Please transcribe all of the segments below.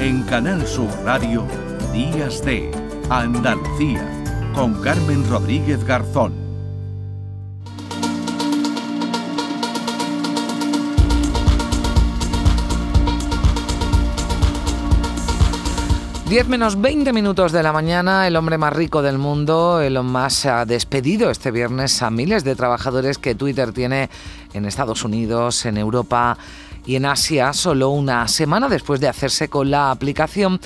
En Canal Sur Radio, Días de Andalucía, con Carmen Rodríguez Garzón. 10 menos 20 minutos de la mañana, el hombre más rico del mundo, Elon Musk, ha despedido este viernes a miles de trabajadores que Twitter tiene en Estados Unidos, en Europa y en Asia, solo una semana después de hacerse con la aplicación.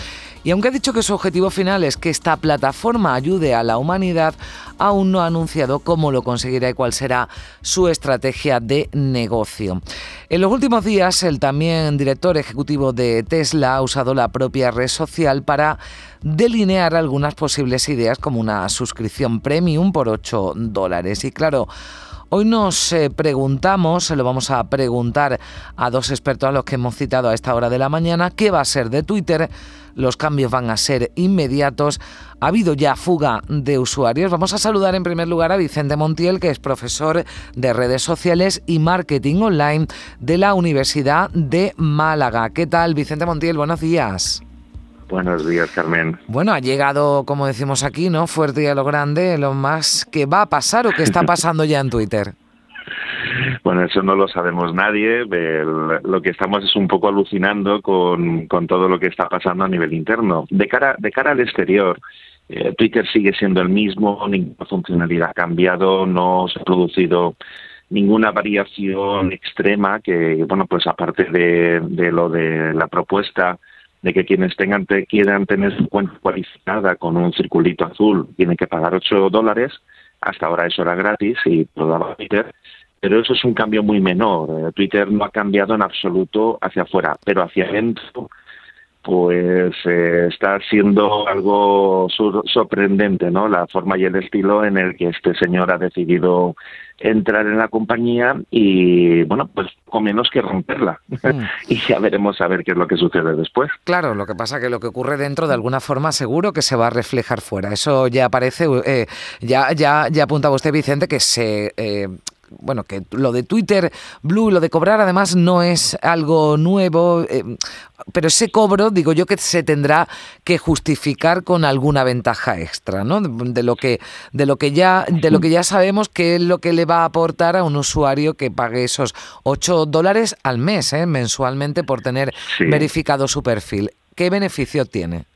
Y aunque ha dicho que su objetivo final es que esta plataforma ayude a la humanidad, aún no ha anunciado cómo lo conseguirá y cuál será su estrategia de negocio. En los últimos días, el también director ejecutivo de Tesla ha usado la propia red social para delinear algunas posibles ideas como una suscripción premium por 8 dólares. Y claro, Hoy nos eh, preguntamos, se lo vamos a preguntar a dos expertos a los que hemos citado a esta hora de la mañana, ¿qué va a ser de Twitter? Los cambios van a ser inmediatos. Ha habido ya fuga de usuarios. Vamos a saludar en primer lugar a Vicente Montiel, que es profesor de redes sociales y marketing online de la Universidad de Málaga. ¿Qué tal, Vicente Montiel? Buenos días. Buenos días, Carmen. Bueno, ha llegado, como decimos aquí, ¿no? Fuerte y a lo grande, lo más que va a pasar o que está pasando ya en Twitter. Bueno, eso no lo sabemos nadie. lo que estamos es un poco alucinando con, todo lo que está pasando a nivel interno. De cara, de cara al exterior, eh, Twitter sigue siendo el mismo, ninguna funcionalidad ha cambiado, no se ha producido ninguna variación extrema que, bueno, pues aparte de, de lo de la propuesta de que quienes tengan quieran tener su cuenta cualificada con un circulito azul tienen que pagar 8 dólares. Hasta ahora eso era gratis y lo daba Twitter. Pero eso es un cambio muy menor. Eh, Twitter no ha cambiado en absoluto hacia afuera, pero hacia adentro pues eh, está siendo algo sorprendente, ¿no? La forma y el estilo en el que este señor ha decidido entrar en la compañía y, bueno, pues con menos que romperla. Mm. y ya veremos a ver qué es lo que sucede después. Claro, lo que pasa que lo que ocurre dentro de alguna forma seguro que se va a reflejar fuera. Eso ya aparece, eh, ya, ya, ya apuntaba usted, Vicente, que se... Eh, bueno, que lo de Twitter Blue, lo de cobrar además no es algo nuevo, eh, pero ese cobro, digo yo que se tendrá que justificar con alguna ventaja extra, ¿no? De, lo que de lo que ya de lo que ya sabemos que es lo que le va a aportar a un usuario que pague esos 8 dólares al mes, ¿eh? mensualmente por tener verificado su perfil. ¿Qué beneficio tiene?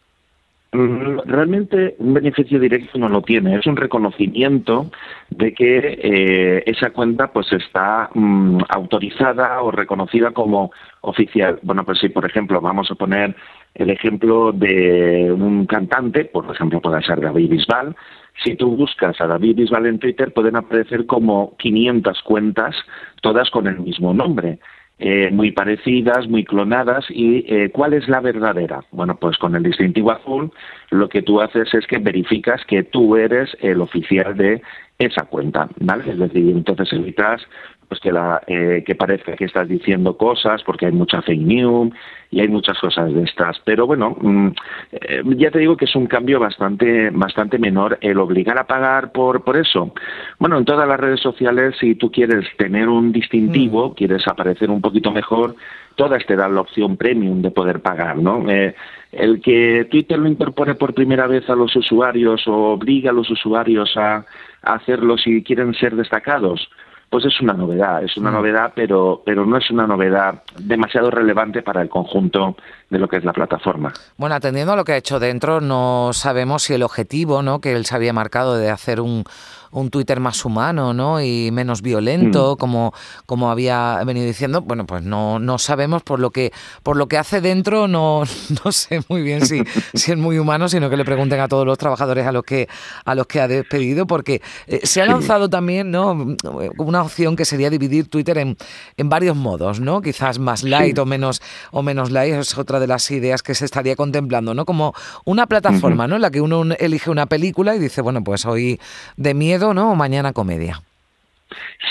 Mm, realmente un beneficio directo no lo tiene, es un reconocimiento de que eh, esa cuenta pues está mm, autorizada o reconocida como oficial. Bueno, pues si por ejemplo vamos a poner el ejemplo de un cantante, por ejemplo puede ser David Bisbal, si tú buscas a David Bisbal en Twitter pueden aparecer como 500 cuentas, todas con el mismo nombre. Eh, muy parecidas, muy clonadas. ¿Y eh, cuál es la verdadera? Bueno, pues con el distintivo azul lo que tú haces es que verificas que tú eres el oficial de esa cuenta, ¿vale? Es decir, entonces evitas pues que, la, eh, que parezca que estás diciendo cosas porque hay mucha fake news y hay muchas cosas de estas. Pero bueno, mm, eh, ya te digo que es un cambio bastante, bastante menor el obligar a pagar por, por eso. Bueno, en todas las redes sociales, si tú quieres tener un distintivo, mm. quieres aparecer un poquito mejor, todas te dan la opción premium de poder pagar, ¿no? Eh, el que Twitter lo incorpore por primera vez a los usuarios o obliga a los usuarios a hacerlo si quieren ser destacados, pues es una novedad, es una mm. novedad, pero, pero no es una novedad demasiado relevante para el conjunto de lo que es la plataforma. Bueno, atendiendo a lo que ha hecho dentro, no sabemos si el objetivo ¿no? que él se había marcado de hacer un, un Twitter más humano ¿no? y menos violento, mm. como, como había venido diciendo, bueno, pues no, no sabemos por lo que por lo que hace dentro, no, no sé muy bien si, si es muy humano, sino que le pregunten a todos los trabajadores a los que a los que ha despedido, porque eh, se ha lanzado también ¿no? una opción que sería dividir Twitter en, en varios modos, ¿no? Quizás más light o menos o menos light, es otra de las ideas que se estaría contemplando, ¿no? Como una plataforma, ¿no? En la que uno elige una película y dice, bueno, pues hoy de miedo ¿no? Mañana comedia.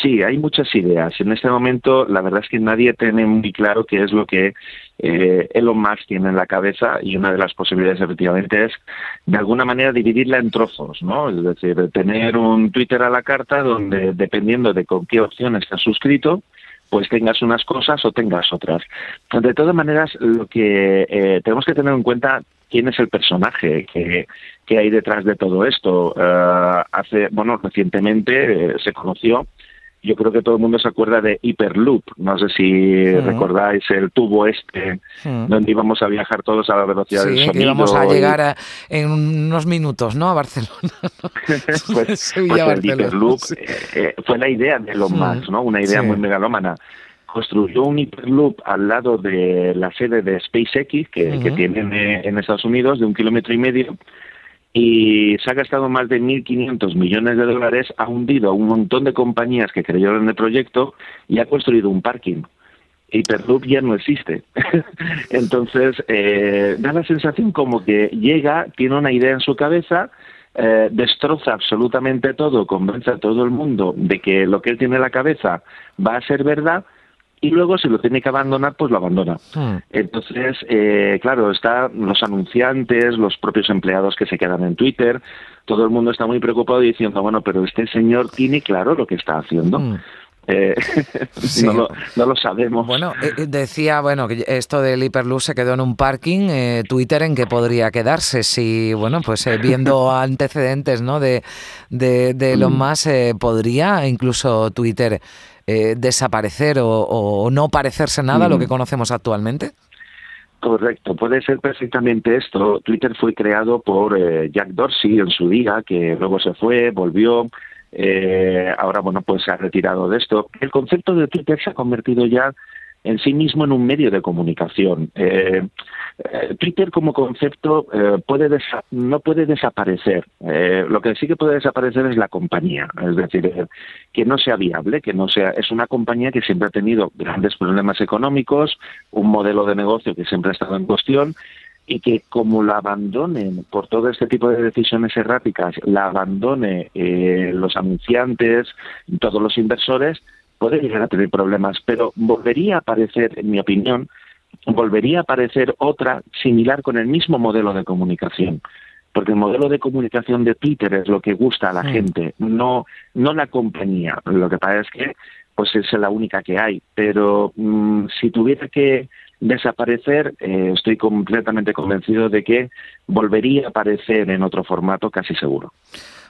Sí, hay muchas ideas. En este momento, la verdad es que nadie tiene muy claro qué es lo que eh, Elon Musk tiene en la cabeza y una de las posibilidades efectivamente es de alguna manera dividirla en trozos, ¿no? Es decir, tener un Twitter a la carta donde dependiendo de con qué opción está suscrito, pues tengas unas cosas o tengas otras. De todas maneras, lo que eh, tenemos que tener en cuenta quién es el personaje que, que hay detrás de todo esto. Eh, hace, bueno, recientemente eh, se conoció yo creo que todo el mundo se acuerda de Hyperloop. No sé si recordáis el tubo este, donde íbamos a viajar todos a la velocidad del sonido. Que íbamos a llegar en unos minutos, ¿no? A Barcelona. pues, pues el Hyperloop eh, eh, fue la idea de Elon Musk, ¿no? Una idea muy megalómana construyó un Hyperloop al lado de la sede de SpaceX que, que tienen eh, en Estados Unidos de un kilómetro y medio y se ha gastado más de 1.500 millones de dólares, ha hundido a un montón de compañías que creyeron en el proyecto y ha construido un parking. Hyperloop ya no existe. Entonces, eh, da la sensación como que llega, tiene una idea en su cabeza, eh, destroza absolutamente todo, convence a todo el mundo de que lo que él tiene en la cabeza va a ser verdad y luego si lo tiene que abandonar, pues lo abandona. Hmm. Entonces, eh, claro, están los anunciantes, los propios empleados que se quedan en Twitter, todo el mundo está muy preocupado diciendo, bueno, pero este señor tiene claro lo que está haciendo. Hmm. Eh, no, lo, sabemos. Bueno, eh, decía, bueno, que esto del Hyperloop se quedó en un parking, Twitter en qué podría quedarse, si, bueno, pues viendo antecedentes, ¿no? De, de, de lo hmm. más, podría incluso Twitter eh, desaparecer o, no parecerse nada a lo que conocemos actualmente? Correcto, puede ser perfectamente esto. Twitter fue creado por eh, Jack Dorsey en su día, que luego se fue, volvió, eh, ahora bueno pues se ha retirado de esto. El concepto de Twitter se ha convertido ya en sí mismo en un medio de comunicación. Eh, eh, Twitter como concepto eh, puede no puede desaparecer. lo que sí que puede desaparecer es la compañía, es decir, que no sea viable, que no sea. Es una compañía que siempre ha tenido grandes problemas económicos, un modelo de negocio que siempre ha estado en cuestión y que como la abandonen por todo este tipo de decisiones erráticas, la abandone los anunciantes, todos los inversores, puede llegar a tener problemas, pero volvería a aparecer, en mi opinión, volvería a aparecer otra similar con el mismo modelo de comunicación. Porque el modelo de comunicación de Twitter es lo que gusta a la gente, no, no la compañía. Lo que pasa es que pues es la única que hay. Pero mm, si tuviera que desaparecer, eh, estoy completamente convencido de que volvería a aparecer en otro formato casi seguro.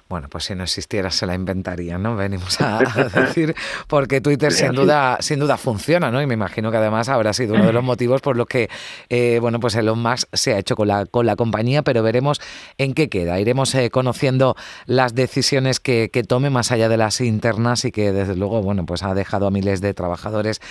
Bueno, pues si no existiera se la inventaría, ¿no? Venimos a, decir, porque Twitter sin duda, sin duda funciona, ¿no? Y me imagino que además habrá sido uno de los motivos por los que, eh, bueno, pues Elon Musk se ha hecho con la, con la compañía, pero veremos en qué queda. Iremos eh, conociendo las decisiones que, que, tome más allá de las internas y que desde luego, bueno, pues ha dejado a miles de trabajadores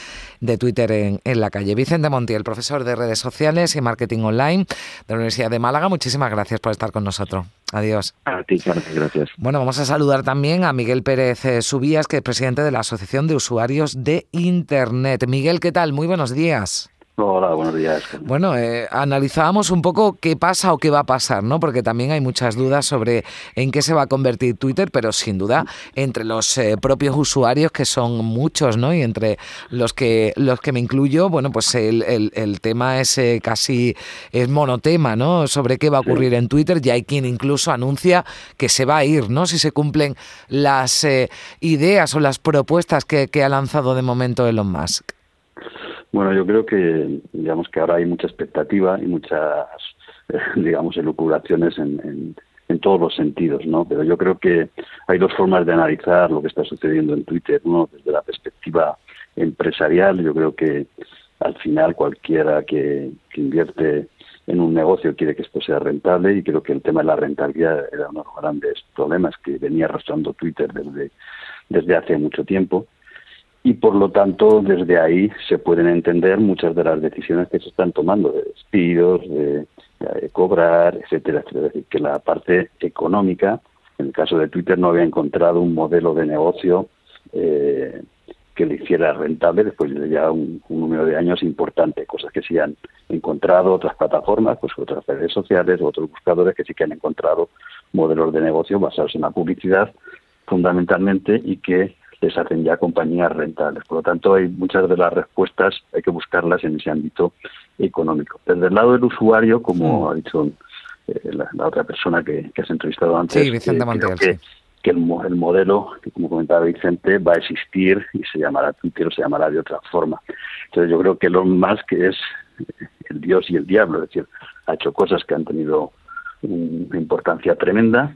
de Twitter en, en la calle. Vicente Montiel, profesor de redes sociales y marketing online de la Universidad de Málaga, muchísimas gracias por estar con nosotros. Adiós. A ti, gracias. Bueno, vamos a saludar también a Miguel Pérez eh, Subías, que es presidente de la Asociación de Usuarios de Internet. Miguel, ¿qué tal? Muy buenos días. Hola, buenos días. Bueno, eh, analizábamos un poco qué pasa o qué va a pasar, ¿no? Porque también hay muchas dudas sobre en qué se va a convertir Twitter, pero sin duda entre los eh, propios usuarios, que son muchos, ¿no? Y entre los que los que me incluyo, bueno, pues el, el, tema es eh, casi es monotema, ¿no? Sobre qué va a ocurrir en Twitter. Ya hay quien incluso anuncia que se va a ir, ¿no? Si se cumplen las ideas o las propuestas que, que ha lanzado de momento Elon Musk. Bueno, yo creo que, digamos que ahora hay mucha expectativa y muchas, digamos, elucubraciones en, en, todos los sentidos, ¿no? Pero yo creo que hay dos formas de analizar lo que está sucediendo en Twitter. Uno, desde la perspectiva empresarial, yo creo que al final cualquiera que, invierte en un negocio quiere que esto sea rentable y creo que el tema de la rentabilidad era uno de los grandes problemas que venía arrastrando Twitter desde, desde hace mucho tiempo y por lo tanto desde ahí se pueden entender muchas de las decisiones que se están tomando de despidos, de, cobrar, etcétera, Es decir, que la parte económica, en el caso de Twitter, no había encontrado un modelo de negocio eh, que le hiciera rentable después de ya un, número de años importante, cosas que sí han encontrado otras plataformas, pues otras redes sociales, otros buscadores que sí que han encontrado modelos de negocio basados en la publicidad fundamentalmente y que les hacen ya compañías rentables. Por lo tanto, hay muchas de las respuestas, hay que buscarlas en ese ámbito económico. Desde el lado del usuario, como mm. ha dicho eh, la, otra persona que, has entrevistado antes, sí, Vicente creo, que, que el, el, modelo, que como comentaba Vicente, va a existir y se llamará Twitter o se llamará de otra forma. Entonces yo creo que Elon Musk es el dios y el diablo, es decir, ha hecho cosas que han tenido una importancia tremenda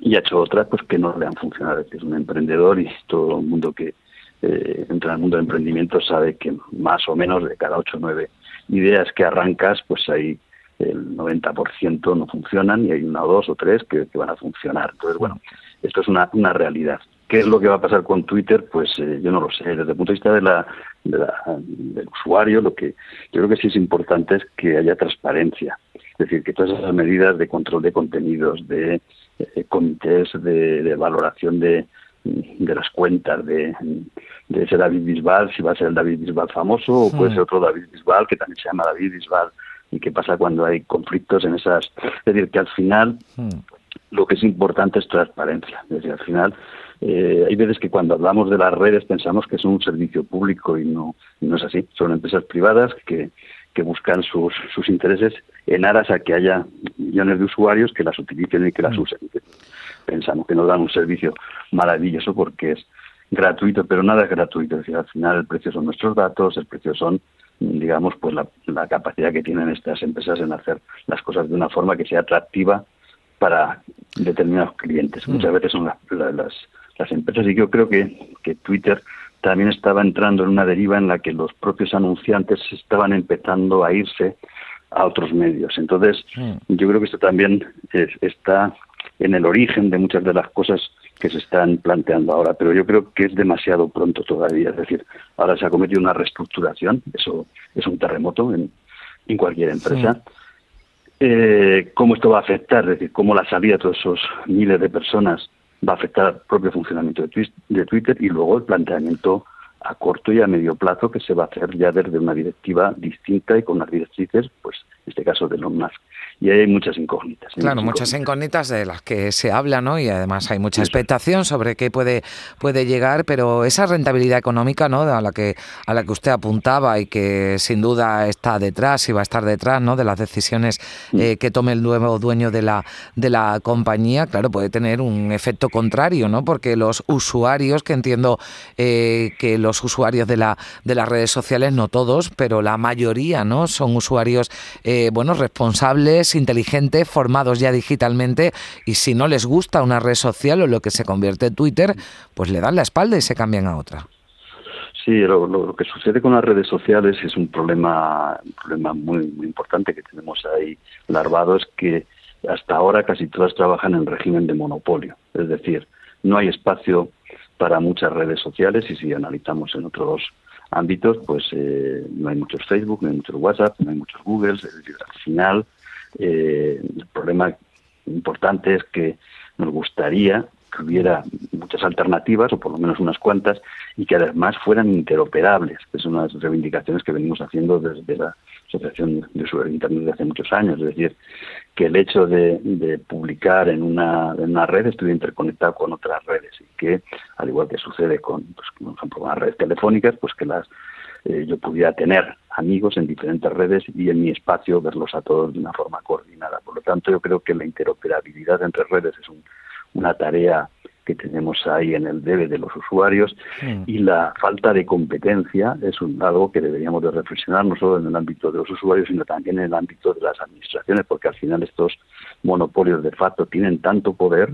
y ha hecho otras pues que no le han funcionado. Es, un emprendedor y todo el mundo que eh, entra en el mundo de emprendimiento sabe que más o menos de cada ocho o nueve ideas que arrancas, pues hay el 90% no funcionan y hay una o dos o tres que, van a funcionar. Entonces, bueno, esto es una, una realidad. ¿Qué es lo que va a pasar con Twitter? Pues eh, yo no lo sé. Desde el punto de vista de la, del usuario, lo que yo creo que sí es importante es que haya transparencia. Es decir, que todas esas medidas de control de contenidos, de eh, comités de, valoración de, de las cuentas, de, de ese David Bisbal, si va a ser el David Bisbal famoso o puede ser otro David Bisbal que también se llama David Bisbal y qué pasa cuando hay conflictos en esas. Es decir, que al final hmm. lo que es importante es transparencia. Es decir, al final eh, hay veces que cuando hablamos de las redes pensamos que son un servicio público y no, no es así. Son empresas privadas que, que buscan sus, sus intereses en aras a que haya millones de usuarios que las utilicen y que las hmm. usen. Pensamos que nos dan un servicio maravilloso porque es gratuito, pero nada es gratuito. Es decir, al final el precio son nuestros datos, el precio son digamos, pues la, capacidad que tienen estas empresas en hacer las cosas de una forma que sea atractiva para determinados clientes. Mm. Muchas veces son las, las, las, empresas y yo creo que, que Twitter también estaba entrando en una deriva en la que los propios anunciantes estaban empezando a irse a otros medios. Entonces, mm. yo creo que esto también está en el origen de muchas de las cosas que se están planteando ahora, pero yo creo que es demasiado pronto todavía. Es decir, ahora se ha cometido una reestructuración, eso es un terremoto en, en cualquier empresa. Eh, ¿Cómo esto va a afectar? Es decir, cómo la salida de todos esos miles de personas va a afectar al propio funcionamiento de Twitter y luego el planteamiento a corto y a medio plazo que se va a hacer ya desde una directiva distinta y con las directrices, pues en este caso de Elon Musk y hay muchas incógnitas. claro, muchas incógnitas. de las que se habla, ¿no? Y además hay mucha expectación sobre qué puede, puede llegar, pero esa rentabilidad económica, ¿no? A la que a la que usted apuntaba y que sin duda está detrás y va a estar detrás, ¿no? De las decisiones mm. eh, que tome el nuevo dueño de la de la compañía, claro, puede tener un efecto contrario, ¿no? Porque los usuarios, que entiendo eh, que los usuarios de la de las redes sociales, no todos, pero la mayoría, ¿no? Son usuarios, eh, bueno, responsables inteligentes, formados ya digitalmente, y si no les gusta una red social o lo que se convierte en Twitter, pues le dan la espalda y se cambian a otra. Sí, lo, que sucede con las redes sociales es un problema, un problema muy, muy importante que tenemos ahí larvado, es que hasta ahora casi todas trabajan en régimen de monopolio, es decir, no hay espacio para muchas redes sociales y si analizamos en otros ámbitos, pues eh, no hay muchos Facebook, no hay muchos WhatsApp, no hay muchos Google, al final eh, el problema importante es que nos gustaría que hubiera muchas alternativas, o por lo menos unas cuantas, y que además fueran interoperables, que son unas reivindicaciones que venimos haciendo desde la Asociación de Usuarios Internet de hace muchos años. Es decir, que el hecho de, publicar en una, en una red estuviera interconectado con otras redes y que, al igual que sucede con, pues, por ejemplo, con las redes telefónicas, pues que las eh, yo pudiera tener amigos en diferentes redes y en mi espacio verlos a todos de una forma coordinada. Por lo tanto, yo creo que la interoperabilidad entre redes es una tarea que tenemos ahí en el debe de los usuarios y la falta de competencia es un, algo que deberíamos de reflexionar no solo en el ámbito de los usuarios sino también en el ámbito de las administraciones porque al final estos monopolios de facto tienen tanto poder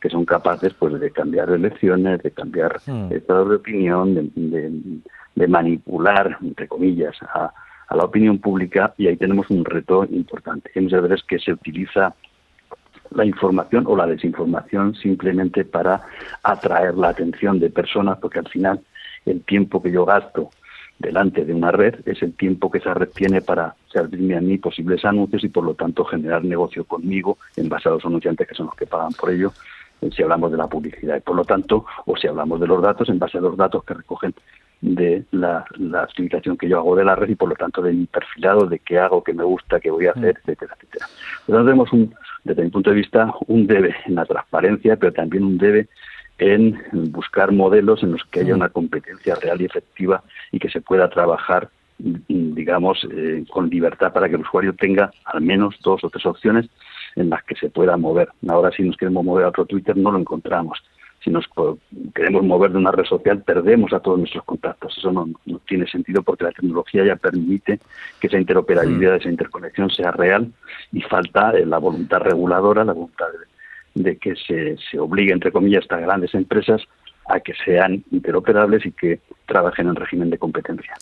que son capaces pues de cambiar elecciones, de cambiar estados de opinión, de de manipular, entre comillas, a, la opinión pública y ahí tenemos un reto importante. Hay muchas veces que se utiliza la información o la desinformación simplemente para atraer la atención de personas, porque al final el tiempo que yo gasto delante de una red es el tiempo que esa red tiene para servirme a mí posibles anuncios y por lo tanto generar negocio conmigo en base a los anunciantes que son los que pagan por ello si hablamos de la publicidad y por lo tanto o si hablamos de los datos en base a los datos que recogen de la, la que yo hago de la red y por lo tanto de mi perfilado, de qué hago, qué me gusta, qué voy a hacer, mm. etcétera, etcétera. Entonces tenemos un, desde mi punto de vista un debe en la transparencia, pero también un debe en buscar modelos en los que haya mm. una competencia real y efectiva y que se pueda trabajar digamos, eh, con libertad para que el usuario tenga al menos dos o tres opciones en las que se pueda mover. Ahora si nos queremos mover a otro Twitter no lo encontramos. Si nos queremos mover de una red social perdemos a todos nuestros contactos. Eso no, tiene sentido porque la tecnología ya permite que esa interoperabilidad, mm. esa interconexión sea real y falta eh, la voluntad reguladora, la voluntad de, que se, se obligue, entre comillas, a estas grandes empresas a que sean interoperables y que trabajen en régimen de competencia.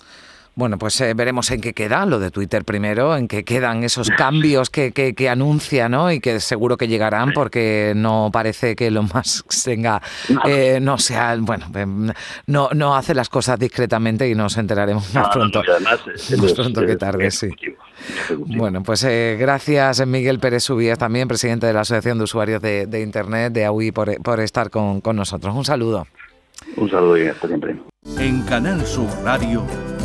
Bueno, pues eh, veremos en qué queda lo de Twitter primero, en qué quedan esos cambios que, que, anuncia, ¿no? Y que seguro que llegarán porque no parece que lo más tenga, eh, no sea, bueno, em, no, no hace las cosas discretamente y nos enteraremos más pronto. más pronto que tarde, sí. Bueno, pues eh, gracias Miguel Pérez Subías, también presidente de la Asociación de Usuarios de, Internet de AUI, por, por estar con, con nosotros. Un saludo. Un saludo y hasta siempre. En Canal Sur Radio,